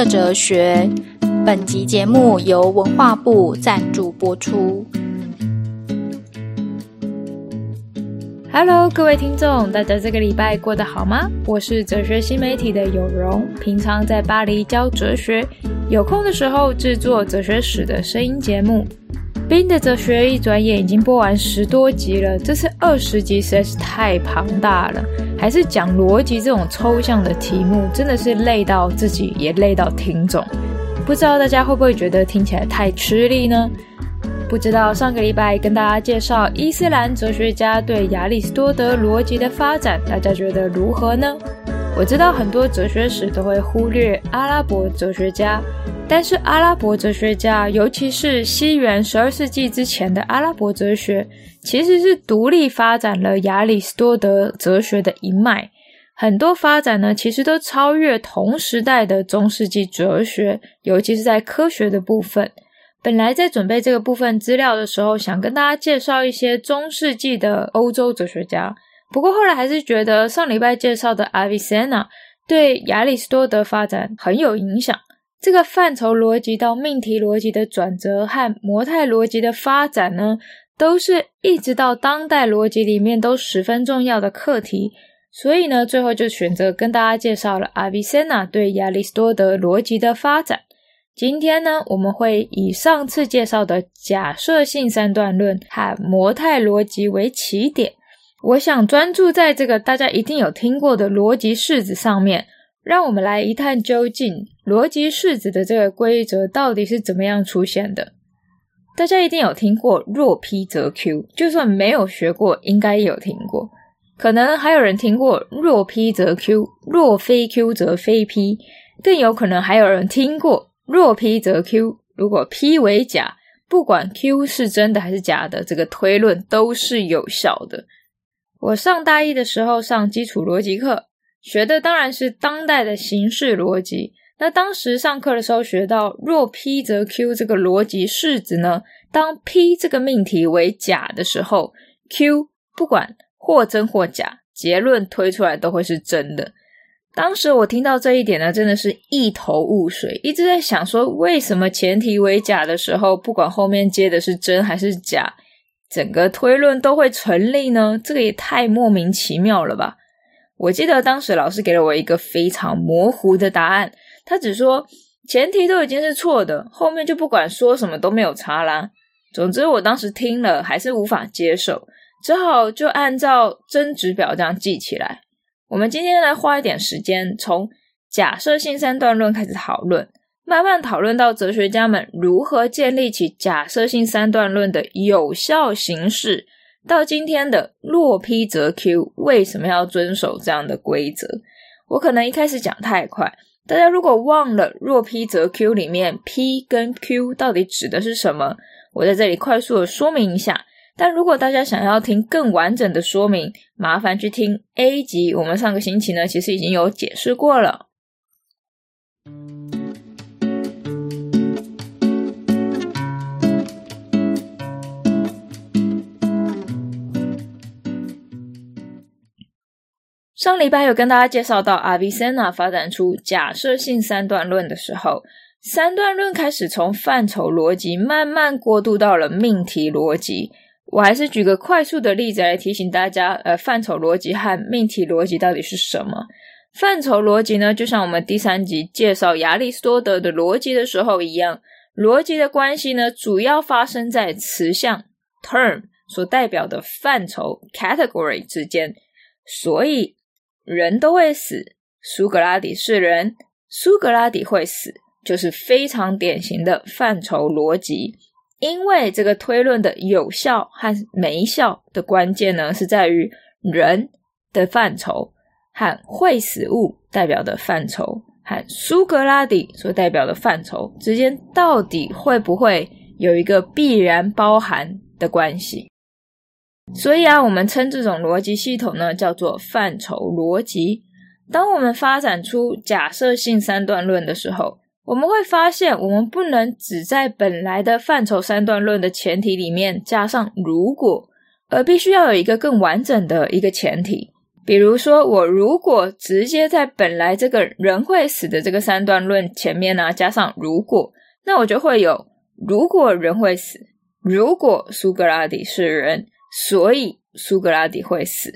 的哲学。本集节目由文化部赞助播出。Hello，各位听众，大家这个礼拜过得好吗？我是哲学新媒体的有容，平常在巴黎教哲学，有空的时候制作哲学史的声音节目。冰的哲学一转眼已经播完十多集了，这次二十集实在是太庞大了，还是讲逻辑这种抽象的题目，真的是累到自己，也累到听众。不知道大家会不会觉得听起来太吃力呢？不知道上个礼拜跟大家介绍伊斯兰哲学家对亚里士多德逻辑的发展，大家觉得如何呢？我知道很多哲学史都会忽略阿拉伯哲学家。但是阿拉伯哲学家，尤其是西元十二世纪之前的阿拉伯哲学，其实是独立发展了亚里士多德哲学的一脉。很多发展呢，其实都超越同时代的中世纪哲学，尤其是在科学的部分。本来在准备这个部分资料的时候，想跟大家介绍一些中世纪的欧洲哲学家，不过后来还是觉得上礼拜介绍的阿维塞纳对亚里士多德发展很有影响。这个范畴逻辑到命题逻辑的转折和模态逻辑的发展呢，都是一直到当代逻辑里面都十分重要的课题。所以呢，最后就选择跟大家介绍了阿维塞纳对亚里士多德逻辑的发展。今天呢，我们会以上次介绍的假设性三段论和模态逻辑为起点，我想专注在这个大家一定有听过的逻辑式子上面。让我们来一探究竟，逻辑式子的这个规则到底是怎么样出现的？大家一定有听过“若 P 则 Q”，就算没有学过，应该也有听过。可能还有人听过“若 P 则 Q”，若非 Q 则非 P，更有可能还有人听过“若 P 则 Q”，如果 P 为假，不管 Q 是真的还是假的，这个推论都是有效的。我上大一的时候上基础逻辑课。学的当然是当代的形式逻辑。那当时上课的时候学到“若 P 则 Q” 这个逻辑式子呢，当 P 这个命题为假的时候，Q 不管或真或假，结论推出来都会是真的。当时我听到这一点呢，真的是一头雾水，一直在想说，为什么前提为假的时候，不管后面接的是真还是假，整个推论都会成立呢？这个也太莫名其妙了吧！我记得当时老师给了我一个非常模糊的答案，他只说前提都已经是错的，后面就不管说什么都没有差啦。总之，我当时听了还是无法接受，只好就按照真值表这样记起来。我们今天来花一点时间，从假设性三段论开始讨论，慢慢讨论到哲学家们如何建立起假设性三段论的有效形式。到今天的若 P 则 Q，为什么要遵守这样的规则？我可能一开始讲太快，大家如果忘了若 P 则 Q 里面 P 跟 Q 到底指的是什么，我在这里快速的说明一下。但如果大家想要听更完整的说明，麻烦去听 A 级，我们上个星期呢其实已经有解释过了。上礼拜有跟大家介绍到，阿维塞纳发展出假设性三段论的时候，三段论开始从范畴逻辑慢慢过渡到了命题逻辑。我还是举个快速的例子来提醒大家，呃，范畴逻辑和命题逻辑到底是什么？范畴逻辑呢，就像我们第三集介绍亚里士多德的逻辑的时候一样，逻辑的关系呢，主要发生在词项 term 所代表的范畴 category 之间，所以。人都会死，苏格拉底是人，苏格拉底会死，就是非常典型的范畴逻辑。因为这个推论的有效和没效的关键呢，是在于人的范畴和会死物代表的范畴和苏格拉底所代表的范畴之间，到底会不会有一个必然包含的关系。所以啊，我们称这种逻辑系统呢，叫做范畴逻辑。当我们发展出假设性三段论的时候，我们会发现，我们不能只在本来的范畴三段论的前提里面加上如果，而必须要有一个更完整的一个前提。比如说，我如果直接在本来这个人会死的这个三段论前面呢，加上如果，那我就会有如果人会死，如果苏格拉底是人，所以苏格拉底会死。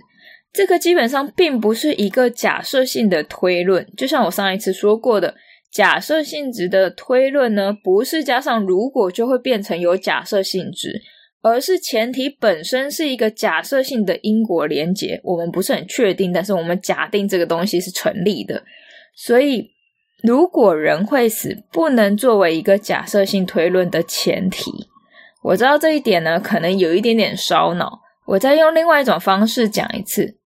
这个基本上并不是一个假设性的推论，就像我上一次说过的，假设性质的推论呢，不是加上如果就会变成有假设性质，而是前提本身是一个假设性的因果连结。我们不是很确定，但是我们假定这个东西是成立的。所以，如果人会死，不能作为一个假设性推论的前提。我知道这一点呢，可能有一点点烧脑。我再用另外一种方式讲一次。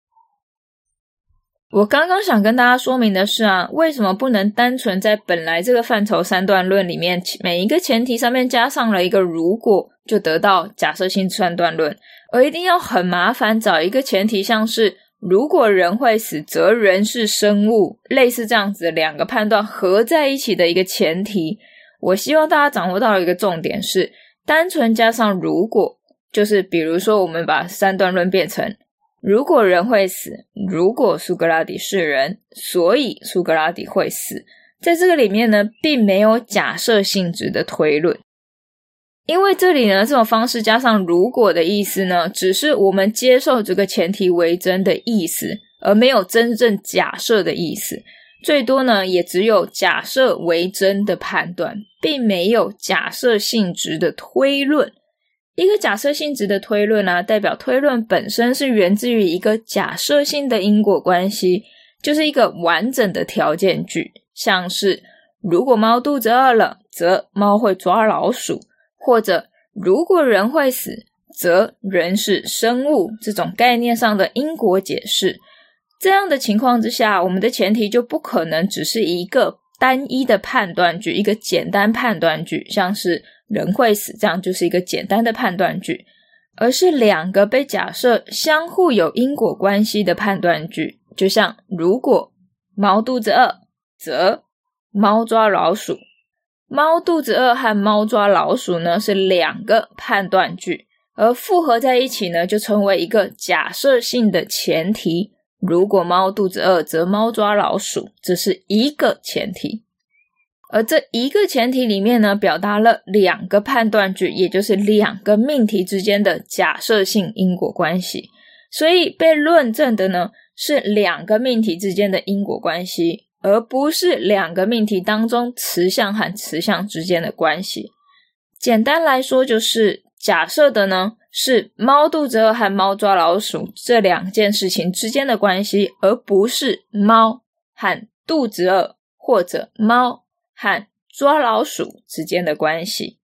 我刚刚想跟大家说明的是啊，为什么不能单纯在本来这个范畴三段论里面，每一个前提上面加上了一个如果，就得到假设性三段论，而一定要很麻烦找一个前提，像是如果人会死，则人是生物，类似这样子两个判断合在一起的一个前提。我希望大家掌握到一个重点是，单纯加上如果，就是比如说我们把三段论变成。如果人会死，如果苏格拉底是人，所以苏格拉底会死。在这个里面呢，并没有假设性质的推论，因为这里呢，这种方式加上如果的意思呢，只是我们接受这个前提为真的意思，而没有真正假设的意思。最多呢，也只有假设为真的判断，并没有假设性质的推论。一个假设性质的推论啊，代表推论本身是源自于一个假设性的因果关系，就是一个完整的条件句，像是如果猫肚子饿了，则猫会抓老鼠，或者如果人会死，则人是生物，这种概念上的因果解释。这样的情况之下，我们的前提就不可能只是一个单一的判断句，一个简单判断句，像是。人会死，这样就是一个简单的判断句，而是两个被假设相互有因果关系的判断句。就像如果猫肚子饿，则猫抓老鼠。猫肚子饿和猫抓老鼠呢，是两个判断句，而复合在一起呢，就成为一个假设性的前提。如果猫肚子饿，则猫抓老鼠，这是一个前提。而这一个前提里面呢，表达了两个判断句，也就是两个命题之间的假设性因果关系。所以被论证的呢，是两个命题之间的因果关系，而不是两个命题当中词项和词项之间的关系。简单来说，就是假设的呢，是猫肚子饿和猫抓老鼠这两件事情之间的关系，而不是猫和肚子饿或者猫。和抓老鼠之间的关系，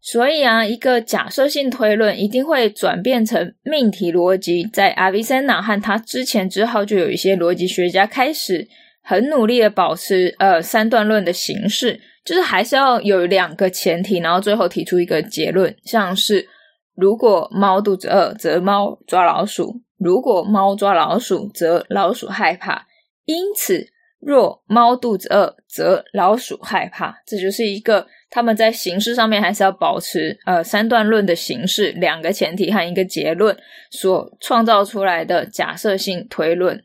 所以啊，一个假设性推论一定会转变成命题逻辑。在阿维塞纳和他之前之后，就有一些逻辑学家开始很努力的保持呃三段论的形式，就是还是要有两个前提，然后最后提出一个结论，像是如果猫肚子饿，则猫抓老鼠；如果猫抓老鼠，则老鼠害怕。因此。若猫肚子饿，则老鼠害怕。这就是一个他们在形式上面还是要保持呃三段论的形式，两个前提和一个结论所创造出来的假设性推论。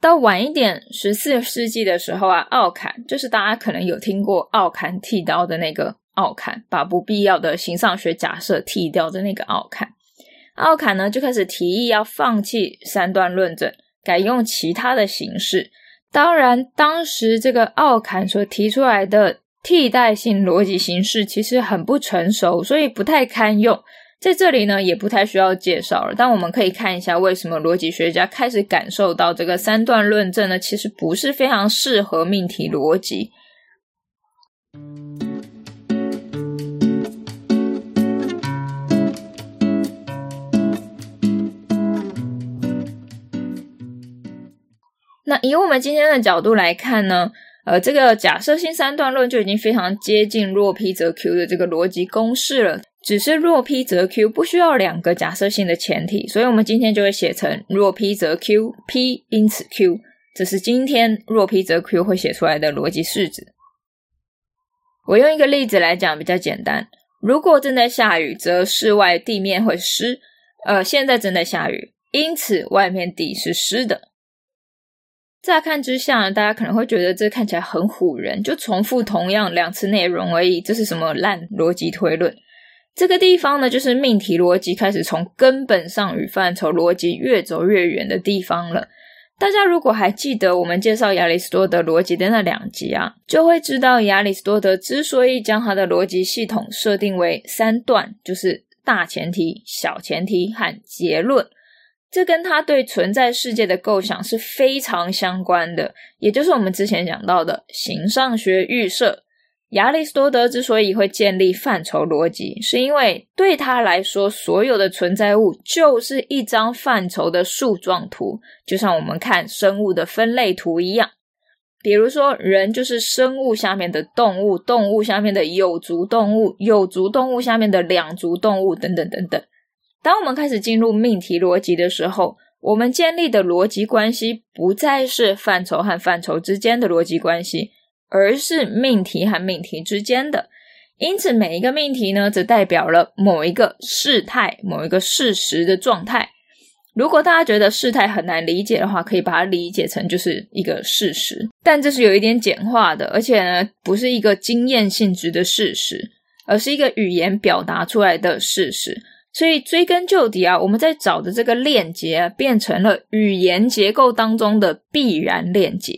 到晚一点，十四世纪的时候啊，奥坎就是大家可能有听过奥坎剃刀的那个奥坎，把不必要的形上学假设剃掉的那个奥坎。奥坎呢就开始提议要放弃三段论证。改用其他的形式。当然，当时这个奥坎所提出来的替代性逻辑形式其实很不成熟，所以不太堪用。在这里呢，也不太需要介绍了。但我们可以看一下，为什么逻辑学家开始感受到这个三段论证呢？其实不是非常适合命题逻辑。那以我们今天的角度来看呢，呃，这个假设性三段论就已经非常接近若 P 则 Q 的这个逻辑公式了。只是若 P 则 Q 不需要两个假设性的前提，所以我们今天就会写成若 P 则 Q，P 因此 Q，这是今天若 P 则 Q 会写出来的逻辑式子。我用一个例子来讲比较简单，如果正在下雨，则室外地面会湿。呃，现在正在下雨。因此外面地是湿的。乍看之下，大家可能会觉得这看起来很唬人，就重复同样两次内容而已，这是什么烂逻辑推论？这个地方呢，就是命题逻辑开始从根本上与范畴逻辑越走越远的地方了。大家如果还记得我们介绍亚里士多德逻辑的那两集啊，就会知道亚里士多德之所以将他的逻辑系统设定为三段，就是大前提、小前提和结论。这跟他对存在世界的构想是非常相关的，也就是我们之前讲到的形上学预设。亚里士多德之所以会建立范畴逻辑，是因为对他来说，所有的存在物就是一张范畴的树状图，就像我们看生物的分类图一样。比如说，人就是生物下面的动物，动物下面的有足动物，有足动物下面的两足动物，等等等等。当我们开始进入命题逻辑的时候，我们建立的逻辑关系不再是范畴和范畴之间的逻辑关系，而是命题和命题之间的。因此，每一个命题呢，则代表了某一个事态、某一个事实的状态。如果大家觉得事态很难理解的话，可以把它理解成就是一个事实，但这是有一点简化的，而且呢，不是一个经验性质的事实，而是一个语言表达出来的事实。所以追根究底啊，我们在找的这个链接啊，变成了语言结构当中的必然链接。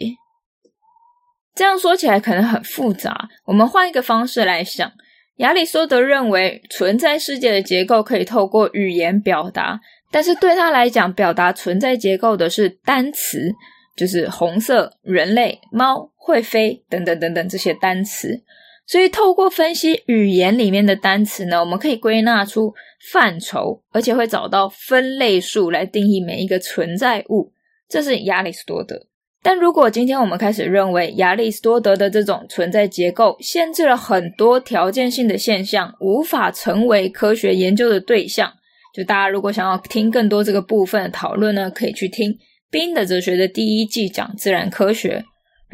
这样说起来可能很复杂，我们换一个方式来想。亚里士多德认为存在世界的结构可以透过语言表达，但是对他来讲，表达存在结构的是单词，就是红色、人类、猫、会飞等等等等这些单词。所以，透过分析语言里面的单词呢，我们可以归纳出范畴，而且会找到分类数来定义每一个存在物。这是亚里士多德。但如果今天我们开始认为亚里士多德的这种存在结构限制了很多条件性的现象，无法成为科学研究的对象，就大家如果想要听更多这个部分的讨论呢，可以去听《宾的哲学》的第一季讲自然科学。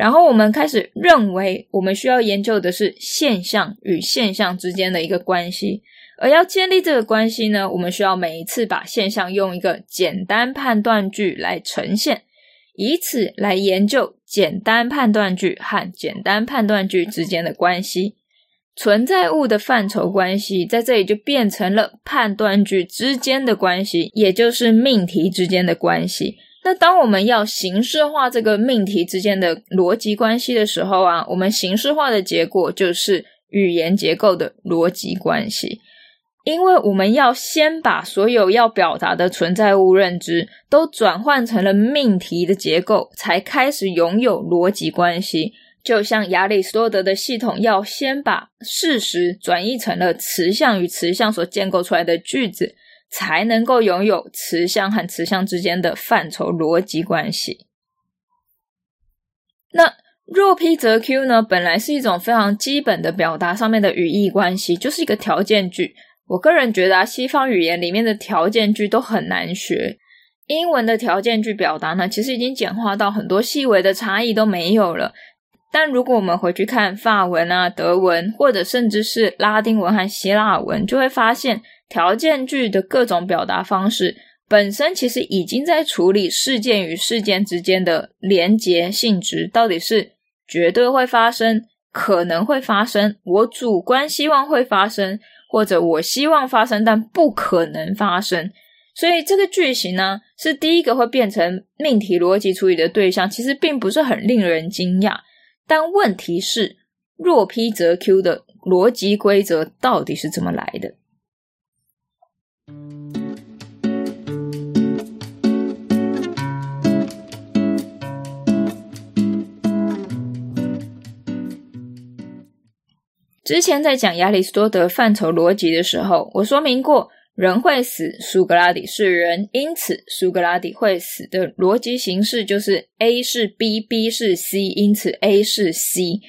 然后我们开始认为，我们需要研究的是现象与现象之间的一个关系，而要建立这个关系呢，我们需要每一次把现象用一个简单判断句来呈现，以此来研究简单判断句和简单判断句之间的关系。存在物的范畴关系在这里就变成了判断句之间的关系，也就是命题之间的关系。那当我们要形式化这个命题之间的逻辑关系的时候啊，我们形式化的结果就是语言结构的逻辑关系，因为我们要先把所有要表达的存在物认知都转换成了命题的结构，才开始拥有逻辑关系。就像亚里士多德的系统要先把事实转译成了词项与词项所建构出来的句子。才能够拥有词项和词项之间的范畴逻辑关系。那若 P 则 Q 呢？本来是一种非常基本的表达上面的语义关系，就是一个条件句。我个人觉得啊，西方语言里面的条件句都很难学。英文的条件句表达呢，其实已经简化到很多细微的差异都没有了。但如果我们回去看法文啊、德文，或者甚至是拉丁文和希腊文，就会发现。条件句的各种表达方式本身其实已经在处理事件与事件之间的连结性质，到底是绝对会发生、可能会发生、我主观希望会发生，或者我希望发生但不可能发生。所以这个句型呢，是第一个会变成命题逻辑处理的对象，其实并不是很令人惊讶。但问题是，若 P 则 Q 的逻辑规则到底是怎么来的？之前在讲亚里士多德范畴逻辑的时候，我说明过，人会死，苏格拉底是人，因此苏格拉底会死的逻辑形式就是 A 是 B，B 是 C，因此 A 是 C。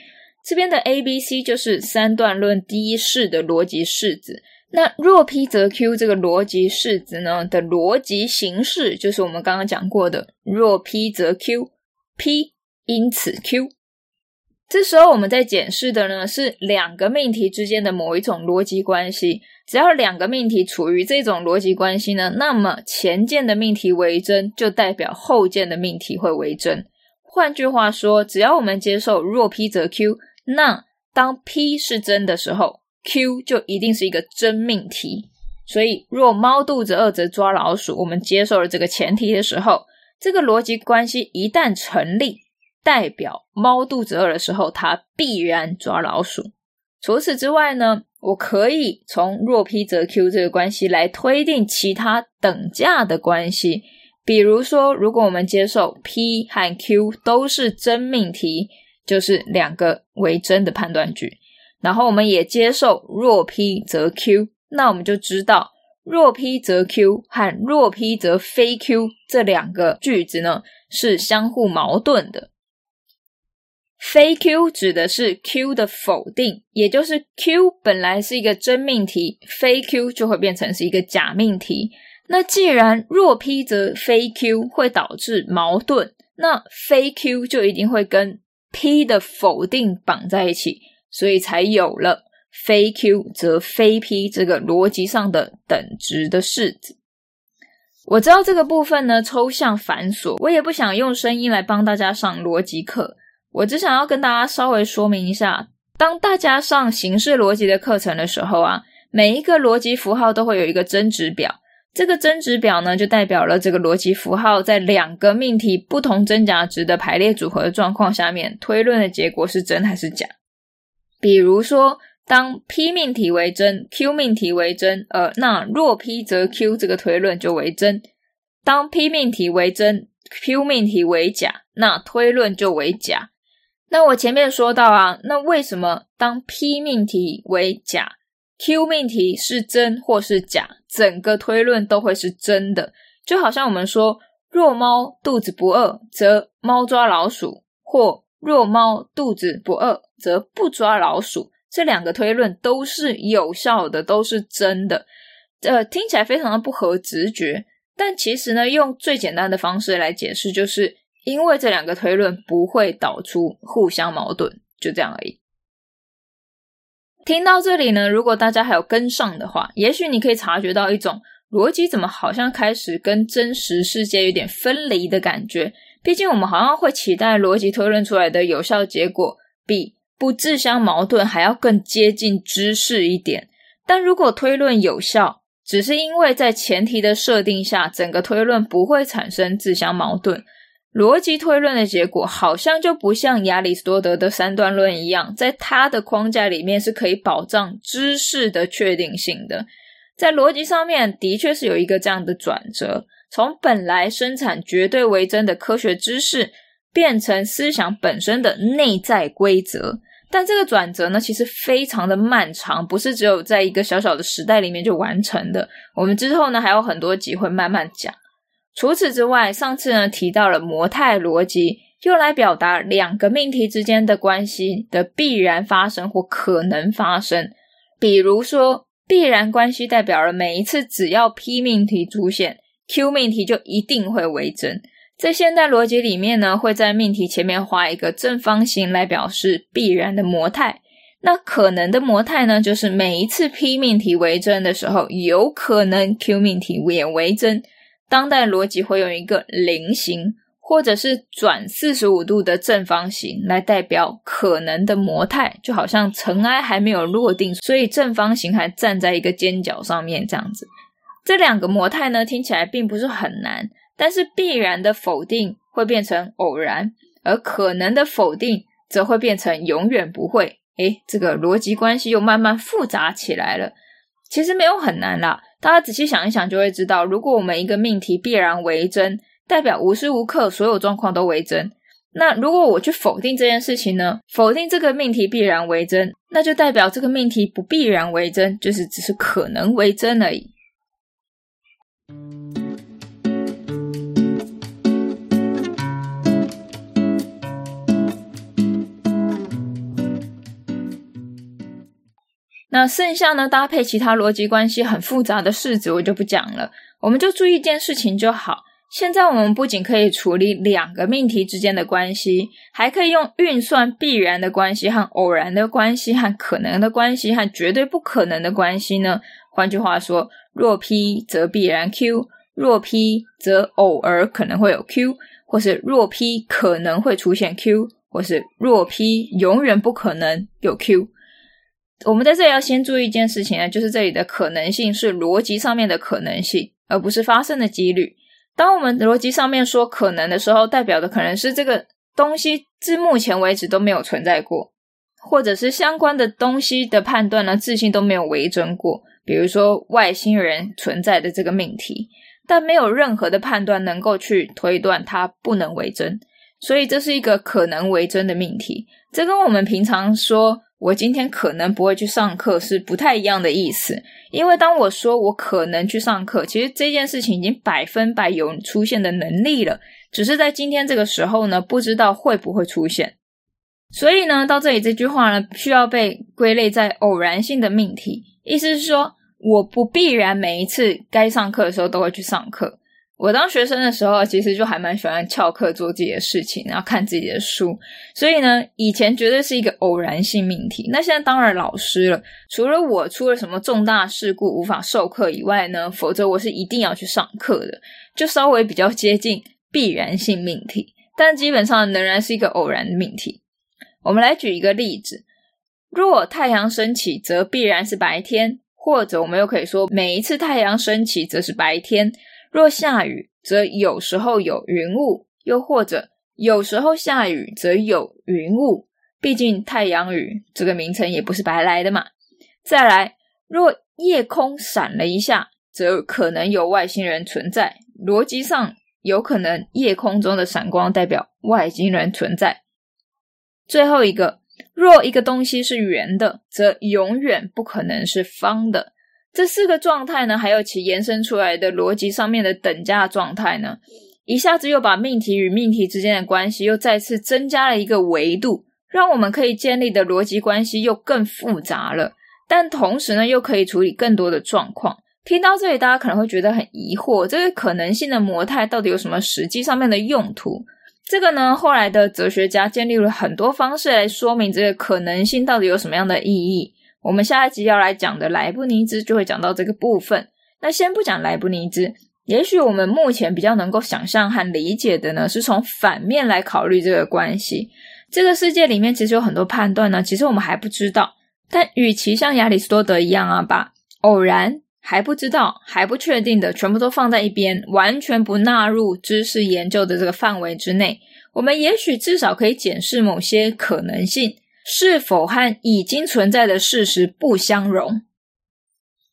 这边的 A、B、C 就是三段论第一式的逻辑式子。那若 P 则 Q 这个逻辑式子呢的逻辑形式，就是我们刚刚讲过的若 P 则 Q，P 因此 Q。这时候我们在检视的呢是两个命题之间的某一种逻辑关系。只要两个命题处于这种逻辑关系呢，那么前件的命题为真，就代表后件的命题会为真。换句话说，只要我们接受若 P 则 Q，那当 P 是真的时候，Q 就一定是一个真命题。所以，若猫肚子饿则抓老鼠，我们接受了这个前提的时候，这个逻辑关系一旦成立。代表猫肚子饿的时候，它必然抓老鼠。除此之外呢，我可以从若 P 则 Q 这个关系来推定其他等价的关系。比如说，如果我们接受 P 和 Q 都是真命题，就是两个为真的判断句，然后我们也接受若 P 则 Q，那我们就知道若 P 则 Q 和若 P 则非 Q 这两个句子呢是相互矛盾的。非 Q 指的是 Q 的否定，也就是 Q 本来是一个真命题，非 Q 就会变成是一个假命题。那既然若 P 则非 Q 会导致矛盾，那非 Q 就一定会跟 P 的否定绑在一起，所以才有了非 Q 则非 P 这个逻辑上的等值的式子。我知道这个部分呢抽象繁琐，我也不想用声音来帮大家上逻辑课。我只想要跟大家稍微说明一下，当大家上形式逻辑的课程的时候啊，每一个逻辑符号都会有一个真值表。这个真值表呢，就代表了这个逻辑符号在两个命题不同真假值的排列组合的状况下面，推论的结果是真还是假。比如说，当 P 命题为真，Q 命题为真，呃，那若 P 则 Q 这个推论就为真。当 P 命题为真，Q 命题为假，那推论就为假。那我前面说到啊，那为什么当 P 命题为假，Q 命题是真或是假，整个推论都会是真的？就好像我们说，若猫肚子不饿，则猫抓老鼠；或若猫肚子不饿，则不抓老鼠。这两个推论都是有效的，都是真的。呃，听起来非常的不合直觉，但其实呢，用最简单的方式来解释，就是。因为这两个推论不会导出互相矛盾，就这样而已。听到这里呢，如果大家还有跟上的话，也许你可以察觉到一种逻辑怎么好像开始跟真实世界有点分离的感觉。毕竟我们好像会期待逻辑推论出来的有效结果比不自相矛盾还要更接近知识一点。但如果推论有效，只是因为在前提的设定下，整个推论不会产生自相矛盾。逻辑推论的结果好像就不像亚里士多德的三段论一样，在他的框架里面是可以保障知识的确定性的。在逻辑上面，的确是有一个这样的转折，从本来生产绝对为真的科学知识，变成思想本身的内在规则。但这个转折呢，其实非常的漫长，不是只有在一个小小的时代里面就完成的。我们之后呢，还有很多集会慢慢讲。除此之外，上次呢提到了模态逻辑，用来表达两个命题之间的关系的必然发生或可能发生。比如说，必然关系代表了每一次只要 P 命题出现，Q 命题就一定会为真。在现代逻辑里面呢，会在命题前面画一个正方形来表示必然的模态。那可能的模态呢，就是每一次 P 命题为真的时候，有可能 Q 命题也为真。当代逻辑会用一个菱形或者是转四十五度的正方形来代表可能的模态，就好像尘埃还没有落定，所以正方形还站在一个尖角上面这样子。这两个模态呢，听起来并不是很难，但是必然的否定会变成偶然，而可能的否定则会变成永远不会。诶，这个逻辑关系又慢慢复杂起来了。其实没有很难啦。大家仔细想一想，就会知道，如果我们一个命题必然为真，代表无时无刻所有状况都为真。那如果我去否定这件事情呢？否定这个命题必然为真，那就代表这个命题不必然为真，就是只是可能为真而已。那剩下呢，搭配其他逻辑关系很复杂的式子，我就不讲了。我们就注意一件事情就好。现在我们不仅可以处理两个命题之间的关系，还可以用运算必然的关系和偶然的关系和可能的关系和绝对不可能的关系呢？换句话说，若 P 则必然 Q，若 P 则偶尔可能会有 Q，或是若 P 可能会出现 Q，或是若 P 永远不可能有 Q。我们在这里要先注意一件事情啊，就是这里的可能性是逻辑上面的可能性，而不是发生的几率。当我们逻辑上面说可能的时候，代表的可能是这个东西至目前为止都没有存在过，或者是相关的东西的判断呢，至今都没有为真过。比如说外星人存在的这个命题，但没有任何的判断能够去推断它不能为真，所以这是一个可能为真的命题。这跟我们平常说我今天可能不会去上课是不太一样的意思。因为当我说我可能去上课，其实这件事情已经百分百有出现的能力了，只是在今天这个时候呢，不知道会不会出现。所以呢，到这里这句话呢，需要被归类在偶然性的命题，意思是说，我不必然每一次该上课的时候都会去上课。我当学生的时候，其实就还蛮喜欢翘课做自己的事情，然后看自己的书。所以呢，以前绝对是一个偶然性命题。那现在当然老师了，除了我出了什么重大事故无法授课以外呢，否则我是一定要去上课的，就稍微比较接近必然性命题，但基本上仍然是一个偶然的命题。我们来举一个例子：若太阳升起，则必然是白天；或者我们又可以说，每一次太阳升起，则是白天。若下雨，则有时候有云雾；又或者有时候下雨，则有云雾。毕竟太阳雨这个名称也不是白来的嘛。再来，若夜空闪了一下，则可能有外星人存在。逻辑上有可能夜空中的闪光代表外星人存在。最后一个，若一个东西是圆的，则永远不可能是方的。这四个状态呢，还有其延伸出来的逻辑上面的等价状态呢，一下子又把命题与命题之间的关系又再次增加了一个维度，让我们可以建立的逻辑关系又更复杂了。但同时呢，又可以处理更多的状况。听到这里，大家可能会觉得很疑惑：这个可能性的模态到底有什么实际上面的用途？这个呢，后来的哲学家建立了很多方式来说明这个可能性到底有什么样的意义。我们下一集要来讲的莱布尼兹就会讲到这个部分。那先不讲莱布尼兹，也许我们目前比较能够想象和理解的呢，是从反面来考虑这个关系。这个世界里面其实有很多判断呢，其实我们还不知道。但与其像亚里士多德一样啊，把偶然、还不知道、还不确定的全部都放在一边，完全不纳入知识研究的这个范围之内，我们也许至少可以检视某些可能性。是否和已经存在的事实不相容？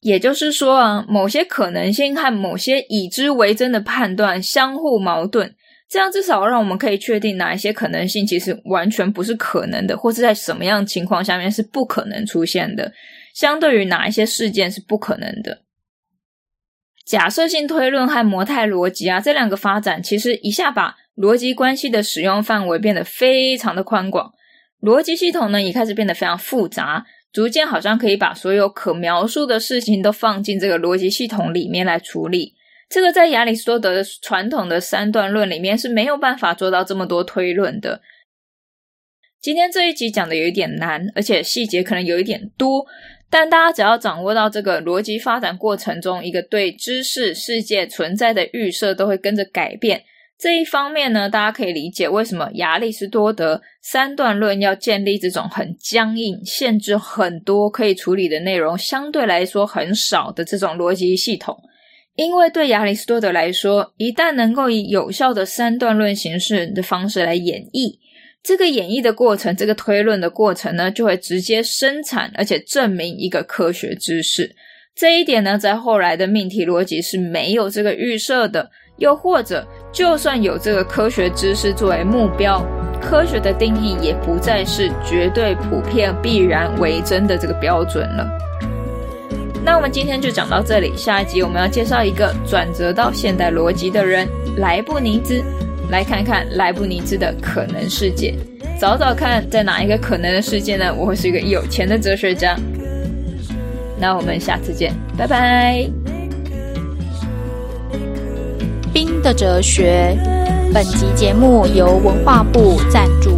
也就是说啊，某些可能性和某些已知为真的判断相互矛盾，这样至少让我们可以确定哪一些可能性其实完全不是可能的，或是在什么样情况下面是不可能出现的，相对于哪一些事件是不可能的。假设性推论和模态逻辑啊，这两个发展其实一下把逻辑关系的使用范围变得非常的宽广。逻辑系统呢，也开始变得非常复杂，逐渐好像可以把所有可描述的事情都放进这个逻辑系统里面来处理。这个在亚里士多德传统的三段论里面是没有办法做到这么多推论的。今天这一集讲的有一点难，而且细节可能有一点多，但大家只要掌握到这个逻辑发展过程中一个对知识世界存在的预设，都会跟着改变。这一方面呢，大家可以理解为什么亚里士多德三段论要建立这种很僵硬、限制很多可以处理的内容，相对来说很少的这种逻辑系统。因为对亚里士多德来说，一旦能够以有效的三段论形式的方式来演绎，这个演绎的过程，这个推论的过程呢，就会直接生产而且证明一个科学知识。这一点呢，在后来的命题逻辑是没有这个预设的。又或者，就算有这个科学知识作为目标，科学的定义也不再是绝对普遍、必然为真的这个标准了。那我们今天就讲到这里，下一集我们要介绍一个转折到现代逻辑的人——莱布尼兹，来看看莱布尼兹的可能世界。找找看，在哪一个可能的世界呢？我会是一个有钱的哲学家。那我们下次见，拜拜。新的哲学。本集节目由文化部赞助。